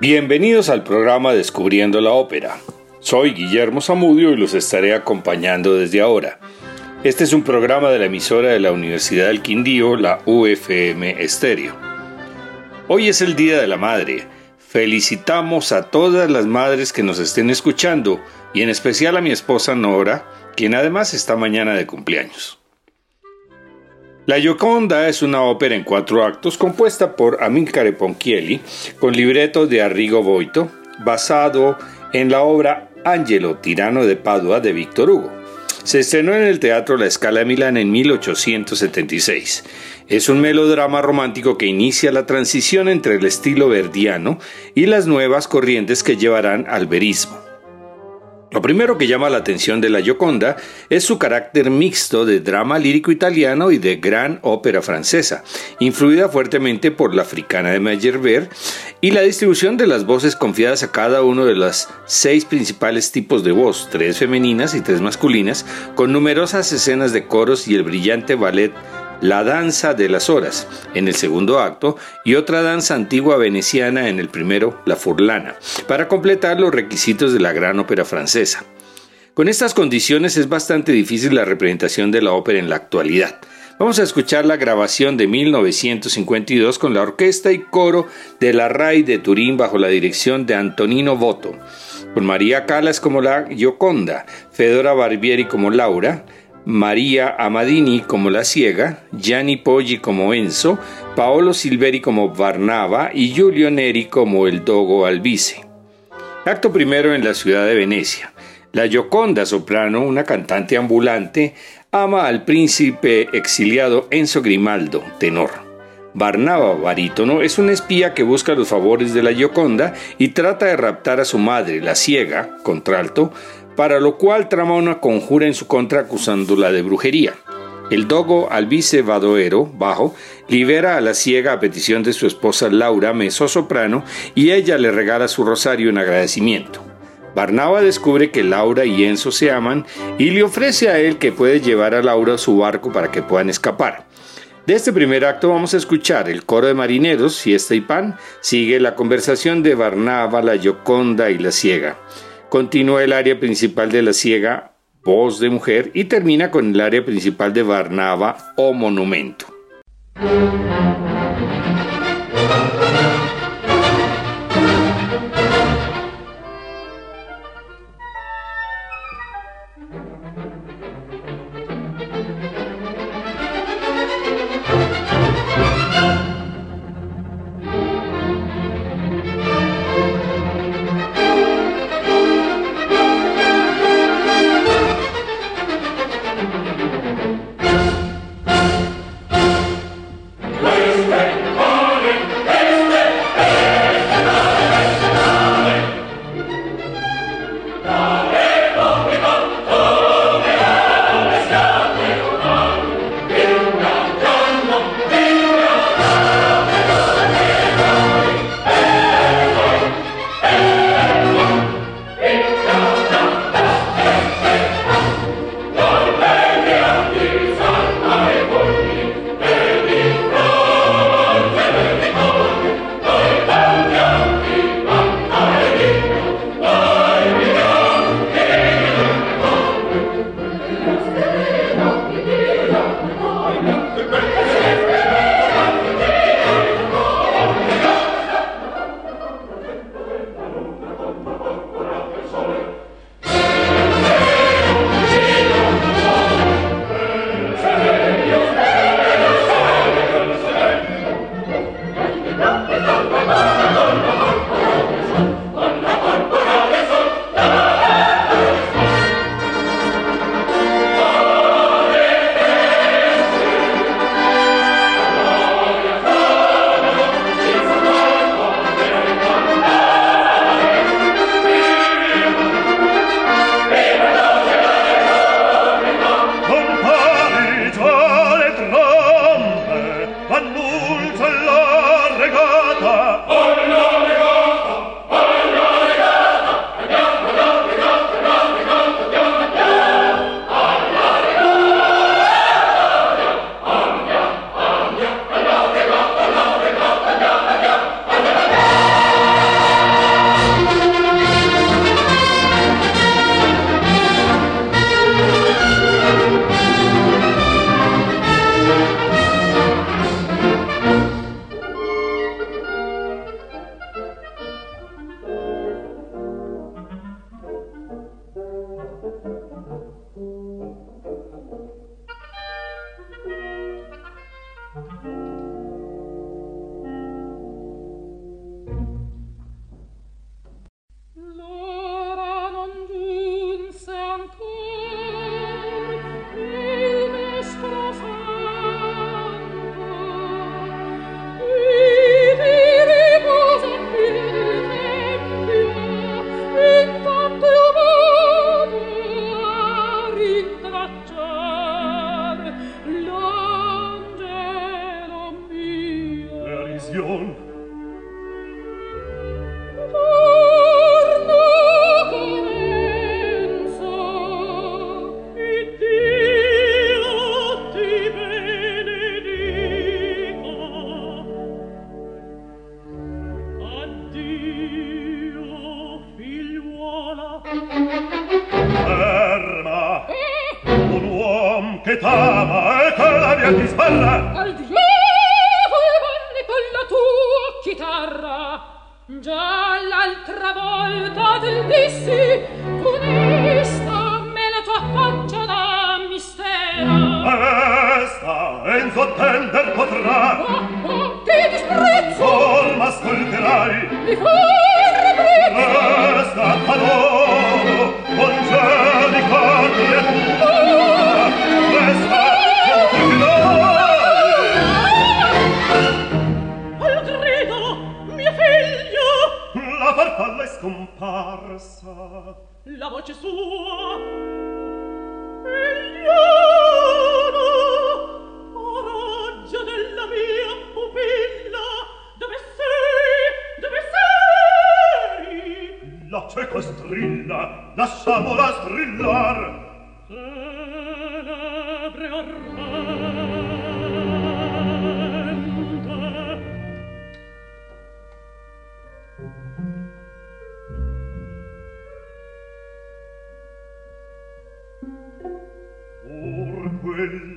Bienvenidos al programa Descubriendo la Ópera. Soy Guillermo Zamudio y los estaré acompañando desde ahora. Este es un programa de la emisora de la Universidad del Quindío, la UFM Estéreo. Hoy es el Día de la Madre. Felicitamos a todas las madres que nos estén escuchando y en especial a mi esposa Nora, quien además está mañana de cumpleaños. La Gioconda es una ópera en cuatro actos compuesta por Amilcare Ponchielli con libreto de Arrigo Boito, basado en la obra Angelo, tirano de Padua de Víctor Hugo. Se estrenó en el Teatro La Scala de Milán en 1876. Es un melodrama romántico que inicia la transición entre el estilo verdiano y las nuevas corrientes que llevarán al verismo. Lo primero que llama la atención de la Gioconda es su carácter mixto de drama lírico italiano y de gran ópera francesa, influida fuertemente por la africana de Meyerbeer, y la distribución de las voces confiadas a cada uno de los seis principales tipos de voz, tres femeninas y tres masculinas, con numerosas escenas de coros y el brillante ballet la danza de las horas en el segundo acto y otra danza antigua veneciana en el primero, la furlana, para completar los requisitos de la gran ópera francesa. Con estas condiciones es bastante difícil la representación de la ópera en la actualidad. Vamos a escuchar la grabación de 1952 con la orquesta y coro de la RAI de Turín bajo la dirección de Antonino Boto, con María Calas como la Gioconda, Fedora Barbieri como Laura, María Amadini como La Ciega, Gianni Poggi como Enzo, Paolo Silveri como Barnava y Giulio Neri como el Dogo Albice. Acto primero en la ciudad de Venecia. La Gioconda soprano, una cantante ambulante, ama al príncipe exiliado Enzo Grimaldo, tenor. Barnava, barítono, es un espía que busca los favores de la Gioconda y trata de raptar a su madre, la ciega, contralto, para lo cual trama una conjura en su contra acusándola de brujería. El dogo Albice Badoero, bajo, libera a la ciega a petición de su esposa Laura, soprano, y ella le regala su rosario en agradecimiento. Barnaba descubre que Laura y Enzo se aman y le ofrece a él que puede llevar a Laura a su barco para que puedan escapar. De este primer acto vamos a escuchar el coro de marineros, fiesta y pan, sigue la conversación de Barnaba, la Yoconda y la ciega. Continúa el área principal de la ciega, voz de mujer, y termina con el área principal de Barnava o monumento.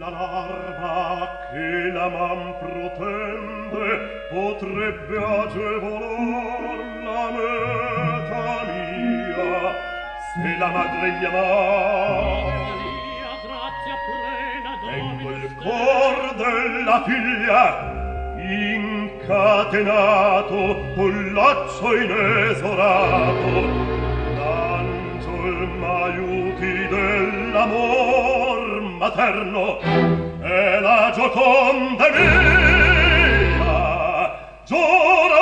la larva che la man protende potrebbe agevolar la meta mia. Se la madre chiamar Tengo il cor della figlia incatenato col laccio inesorato. L'angel m'aiuti dell'amor materno e la gioconda mia giorno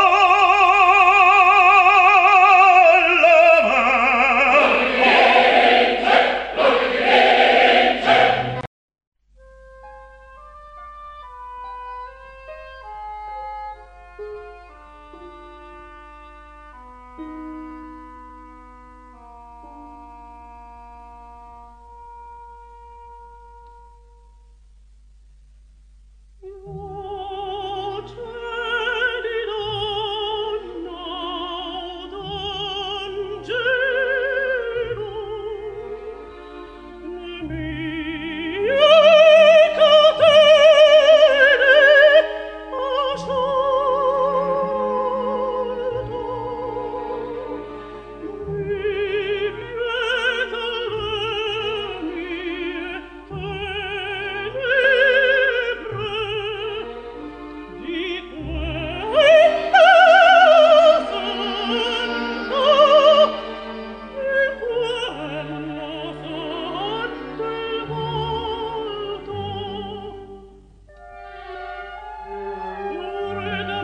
Good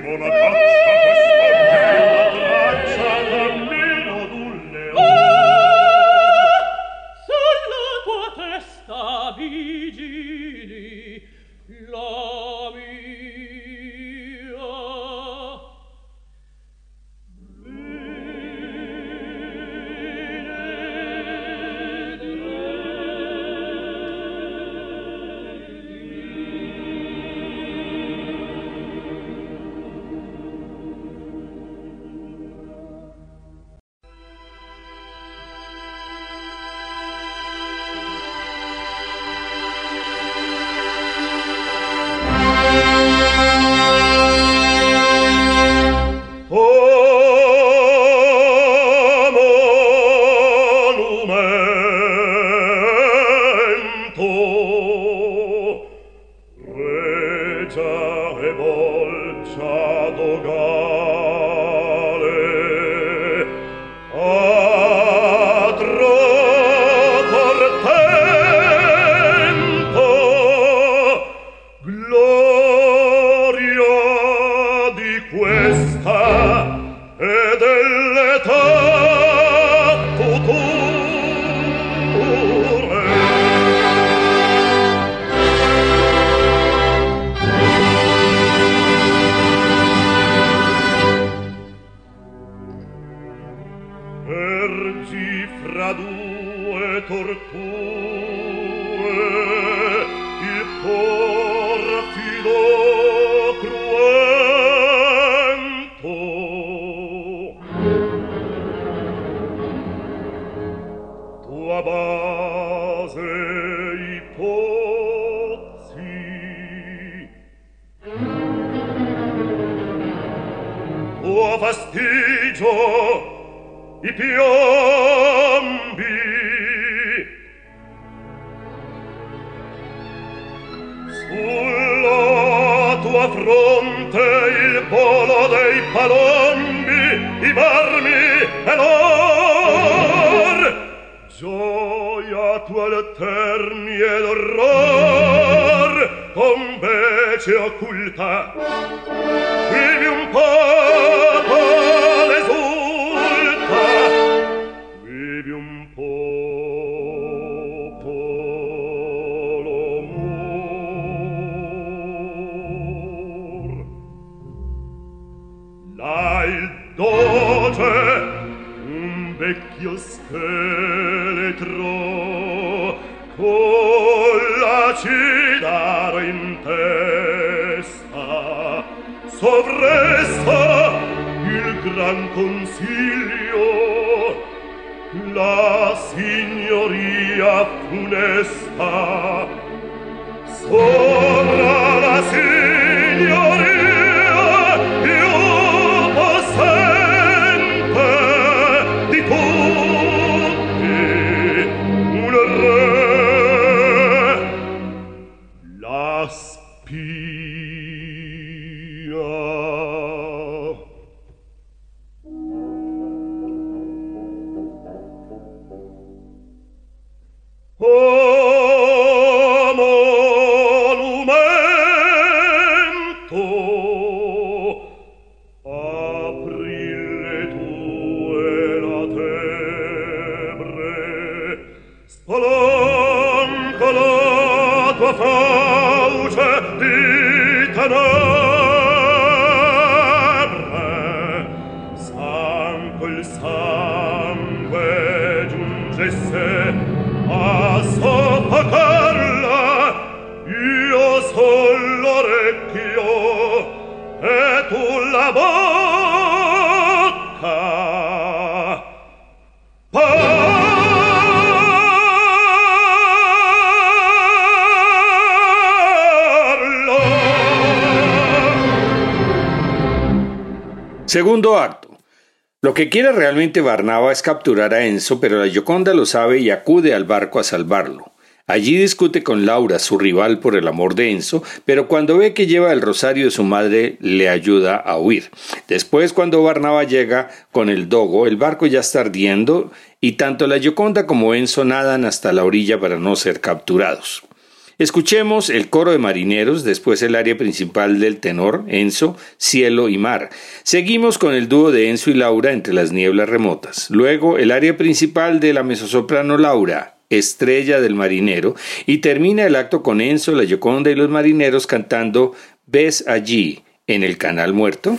vivono fastidio i piombi. Sulla tua fronte il polo dei palombi i marmi e l'oro. tua l'eterni ed orror con vece occulta. Quindi un po' sovresta il gran consiglio la signoria funesta. So la fauce di tenere. Segundo acto. Lo que quiere realmente Barnaba es capturar a Enzo, pero la Gioconda lo sabe y acude al barco a salvarlo. Allí discute con Laura, su rival por el amor de Enzo, pero cuando ve que lleva el rosario de su madre, le ayuda a huir. Después, cuando Barnaba llega con el dogo, el barco ya está ardiendo y tanto la Gioconda como Enzo nadan hasta la orilla para no ser capturados. Escuchemos el coro de marineros, después el área principal del tenor, Enzo, cielo y mar. Seguimos con el dúo de Enzo y Laura entre las nieblas remotas. Luego el área principal de la mezzosoprano Laura, estrella del marinero, y termina el acto con Enzo, la Gioconda y los marineros cantando ¿Ves allí en el canal muerto?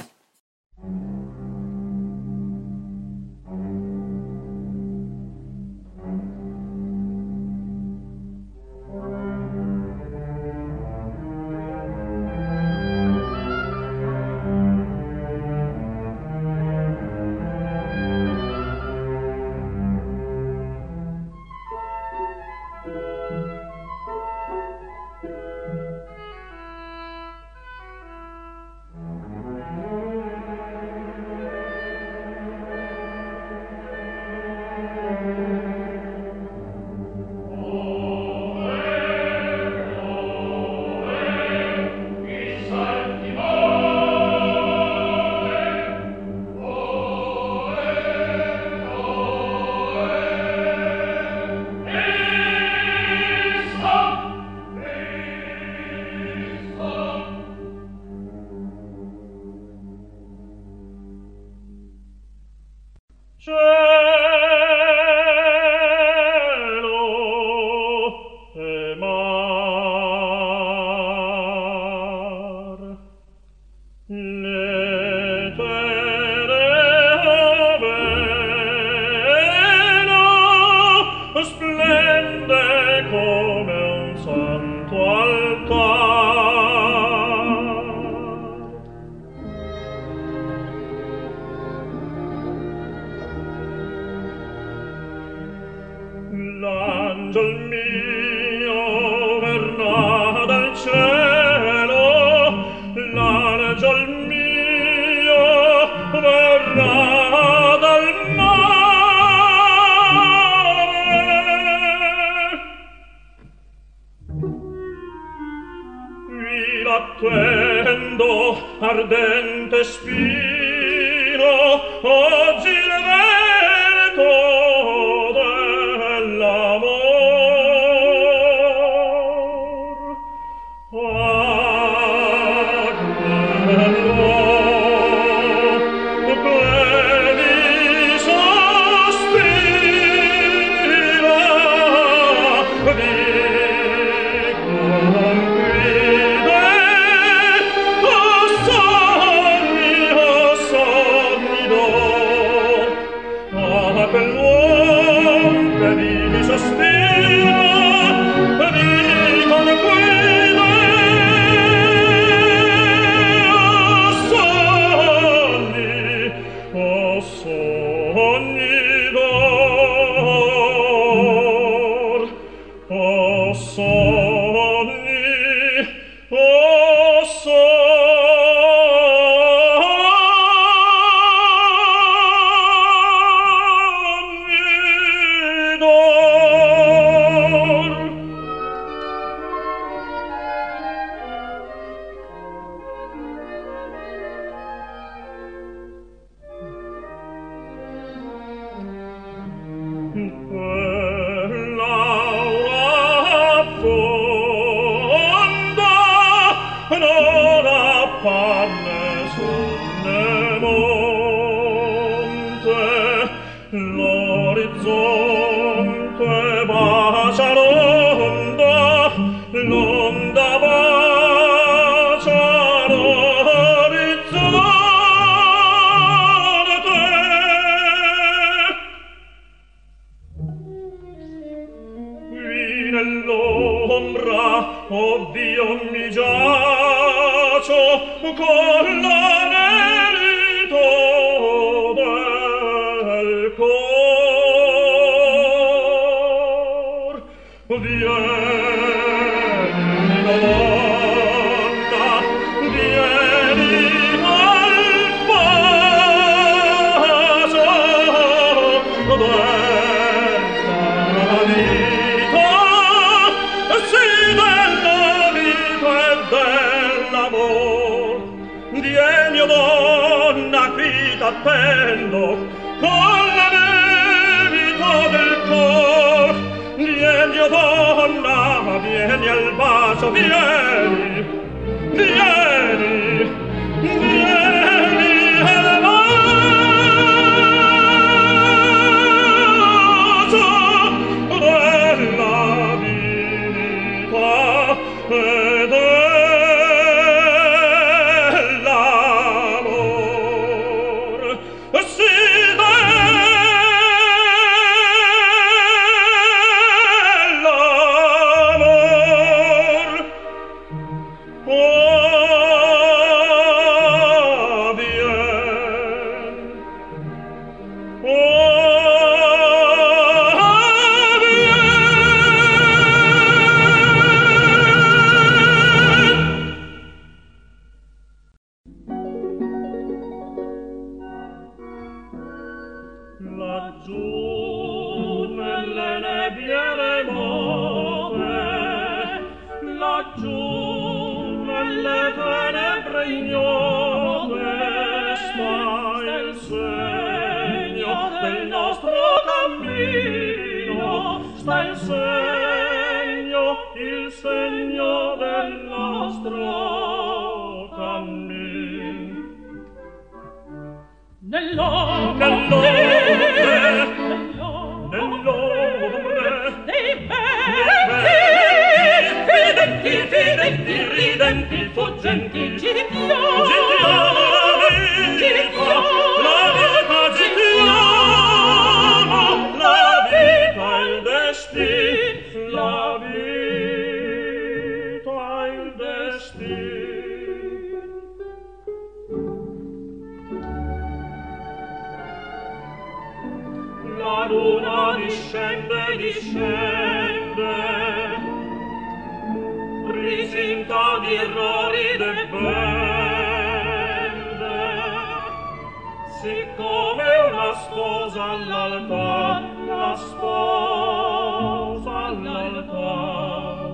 all'altar la sposa all'altar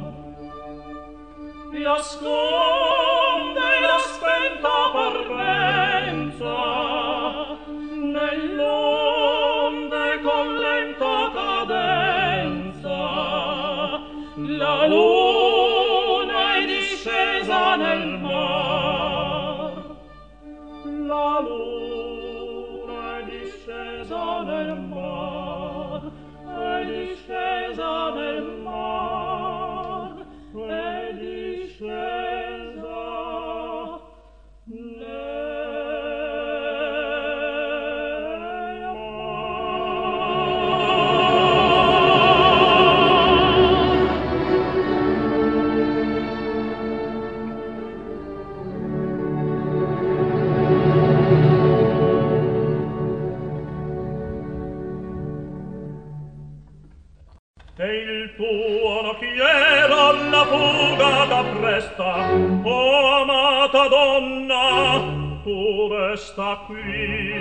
e pure sta qui.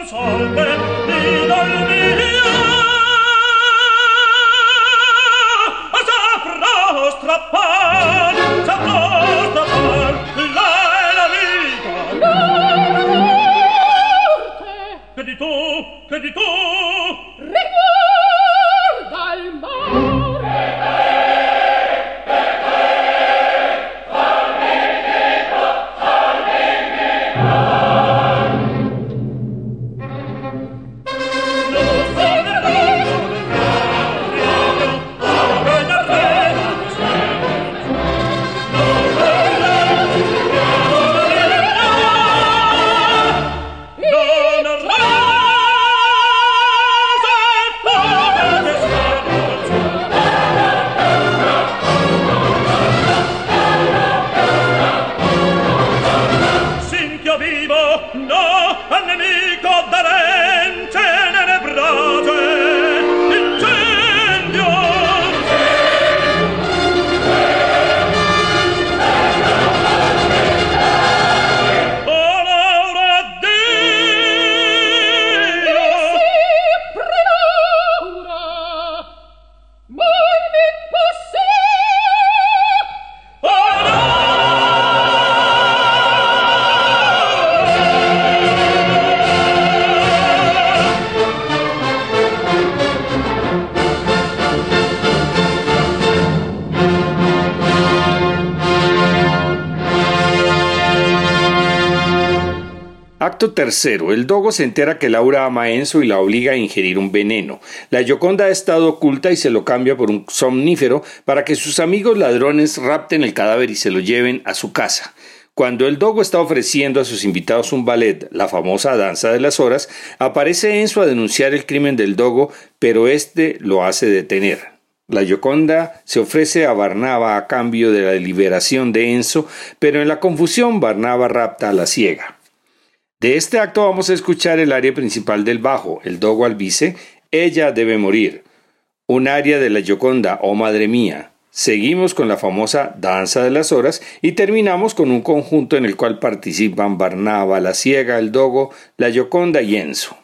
consolve Tercero. El dogo se entera que Laura ama a Enzo y la obliga a ingerir un veneno. La Yoconda ha estado oculta y se lo cambia por un somnífero para que sus amigos ladrones rapten el cadáver y se lo lleven a su casa. Cuando el dogo está ofreciendo a sus invitados un ballet, la famosa danza de las horas, aparece Enzo a denunciar el crimen del dogo, pero este lo hace detener. La Yoconda se ofrece a Barnaba a cambio de la liberación de Enzo, pero en la confusión Barnaba rapta a la ciega. De este acto vamos a escuchar el área principal del bajo, el dogo albice, Ella debe morir, un área de la Yoconda, oh madre mía. Seguimos con la famosa Danza de las Horas y terminamos con un conjunto en el cual participan Barnaba, la ciega, el dogo, la Yoconda y Enzo.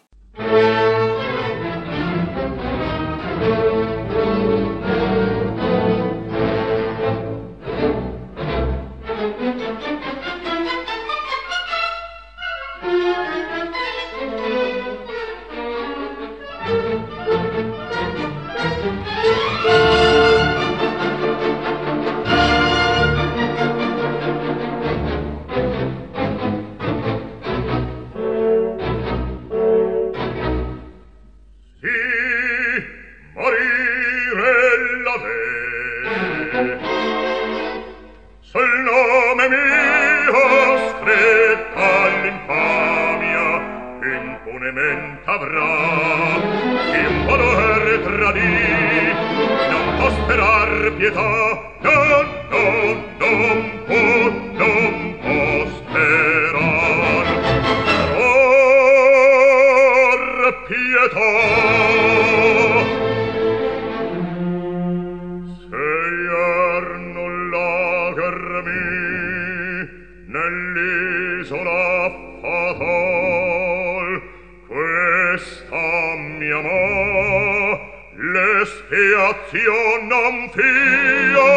expiationam fia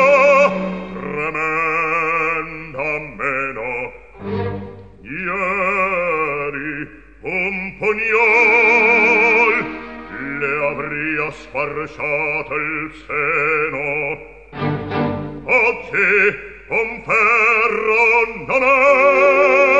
tremenda meno. Ieri un pugnol le avria sfarciato il seno. Oggi un ferro non è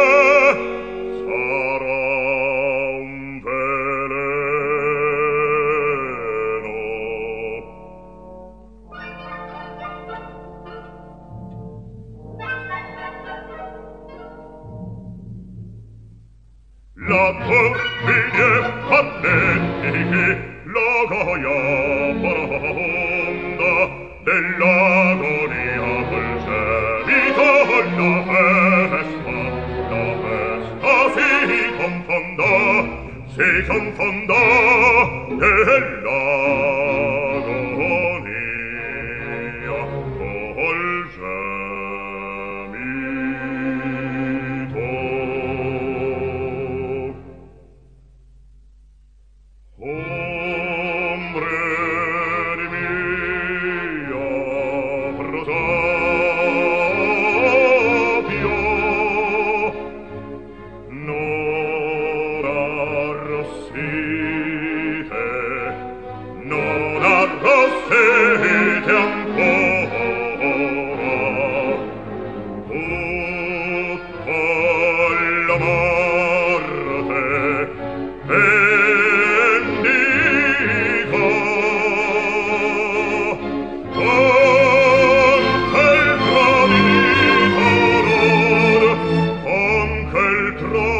dentro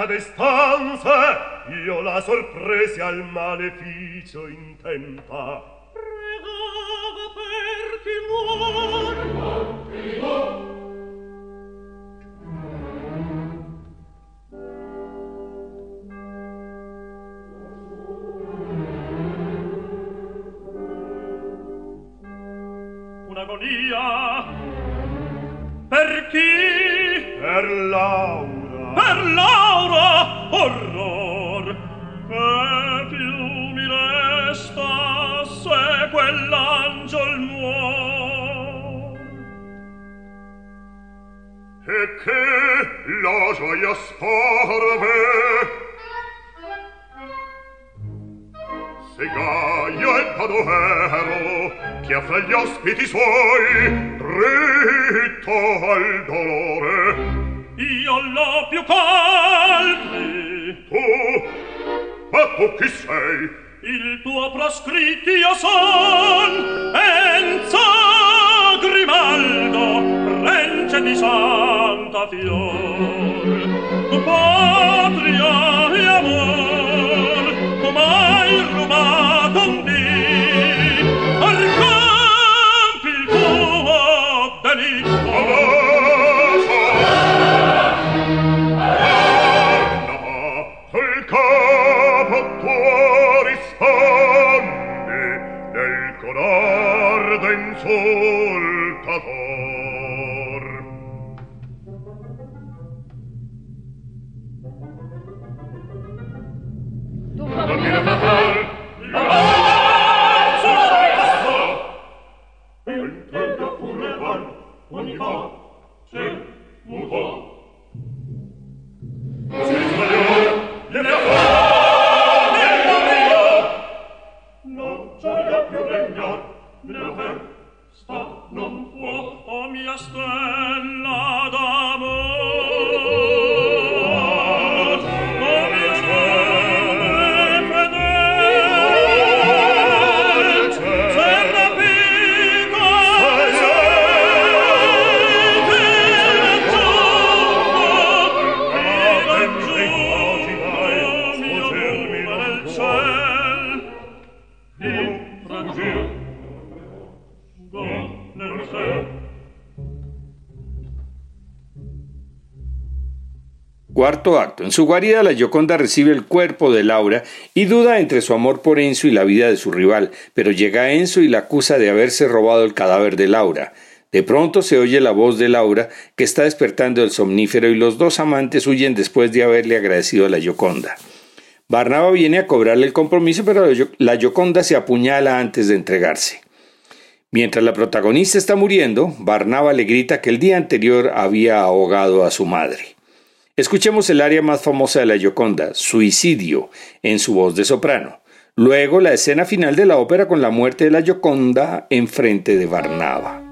questa destanza io la sorpresi al maleficio in tempa. Pregava per timor non un'agonia per chi? Per l'au per Laura orror e più mi resta se quell'angel muor e che la gioia sporve se Gaio e Padovero che ha fra gli ospiti suoi dritto al dolore io l'oppio calmi tu? Ma tu chi sei? Il tuo proscritti io son Enzo Grimaldo rence di santa fior. Patria En su guarida, la Gioconda recibe el cuerpo de Laura y duda entre su amor por Enzo y la vida de su rival, pero llega Enzo y la acusa de haberse robado el cadáver de Laura. De pronto se oye la voz de Laura, que está despertando el somnífero, y los dos amantes huyen después de haberle agradecido a la Gioconda. Barnaba viene a cobrarle el compromiso, pero la Gioconda se apuñala antes de entregarse. Mientras la protagonista está muriendo, Barnaba le grita que el día anterior había ahogado a su madre. Escuchemos el área más famosa de la Gioconda, Suicidio, en su voz de soprano. Luego la escena final de la ópera con la muerte de la Gioconda en frente de Barnaba.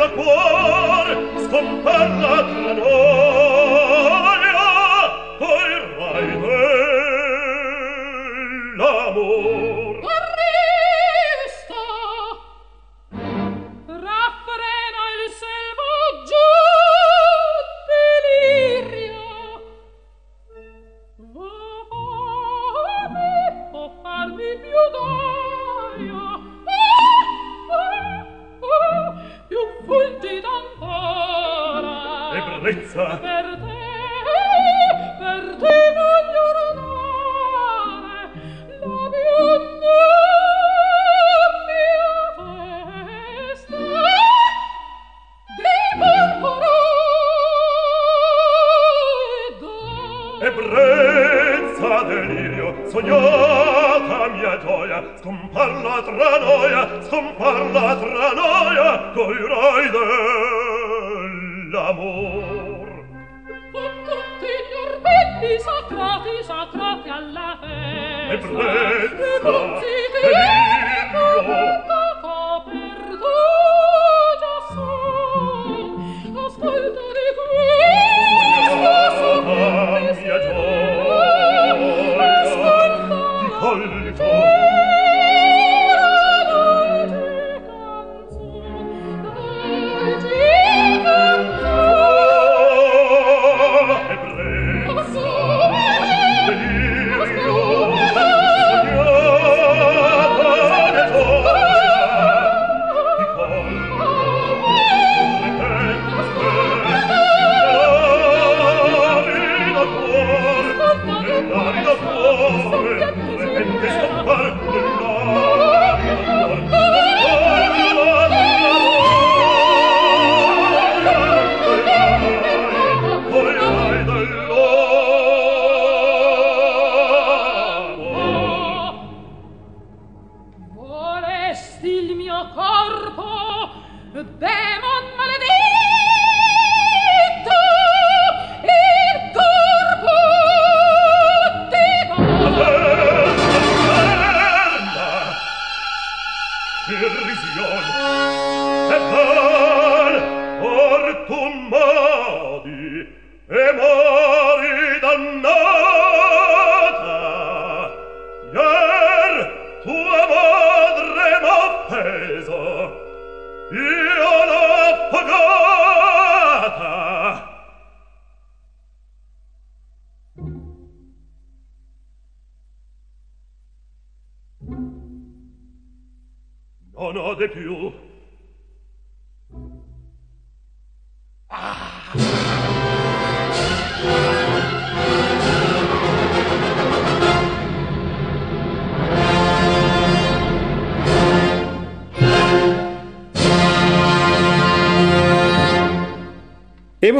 da cuor scomparla tra noi.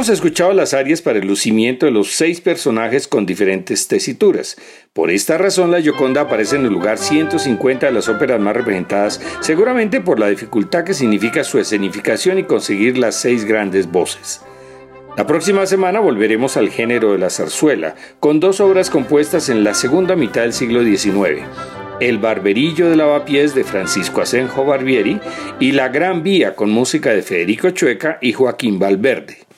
Hemos escuchado las arias para el lucimiento de los seis personajes con diferentes tesituras. Por esta razón, la Gioconda aparece en el lugar 150 de las óperas más representadas, seguramente por la dificultad que significa su escenificación y conseguir las seis grandes voces. La próxima semana volveremos al género de la zarzuela, con dos obras compuestas en la segunda mitad del siglo XIX. El Barberillo de Lavapiés de Francisco Asenjo Barbieri y La Gran Vía con música de Federico Chueca y Joaquín Valverde.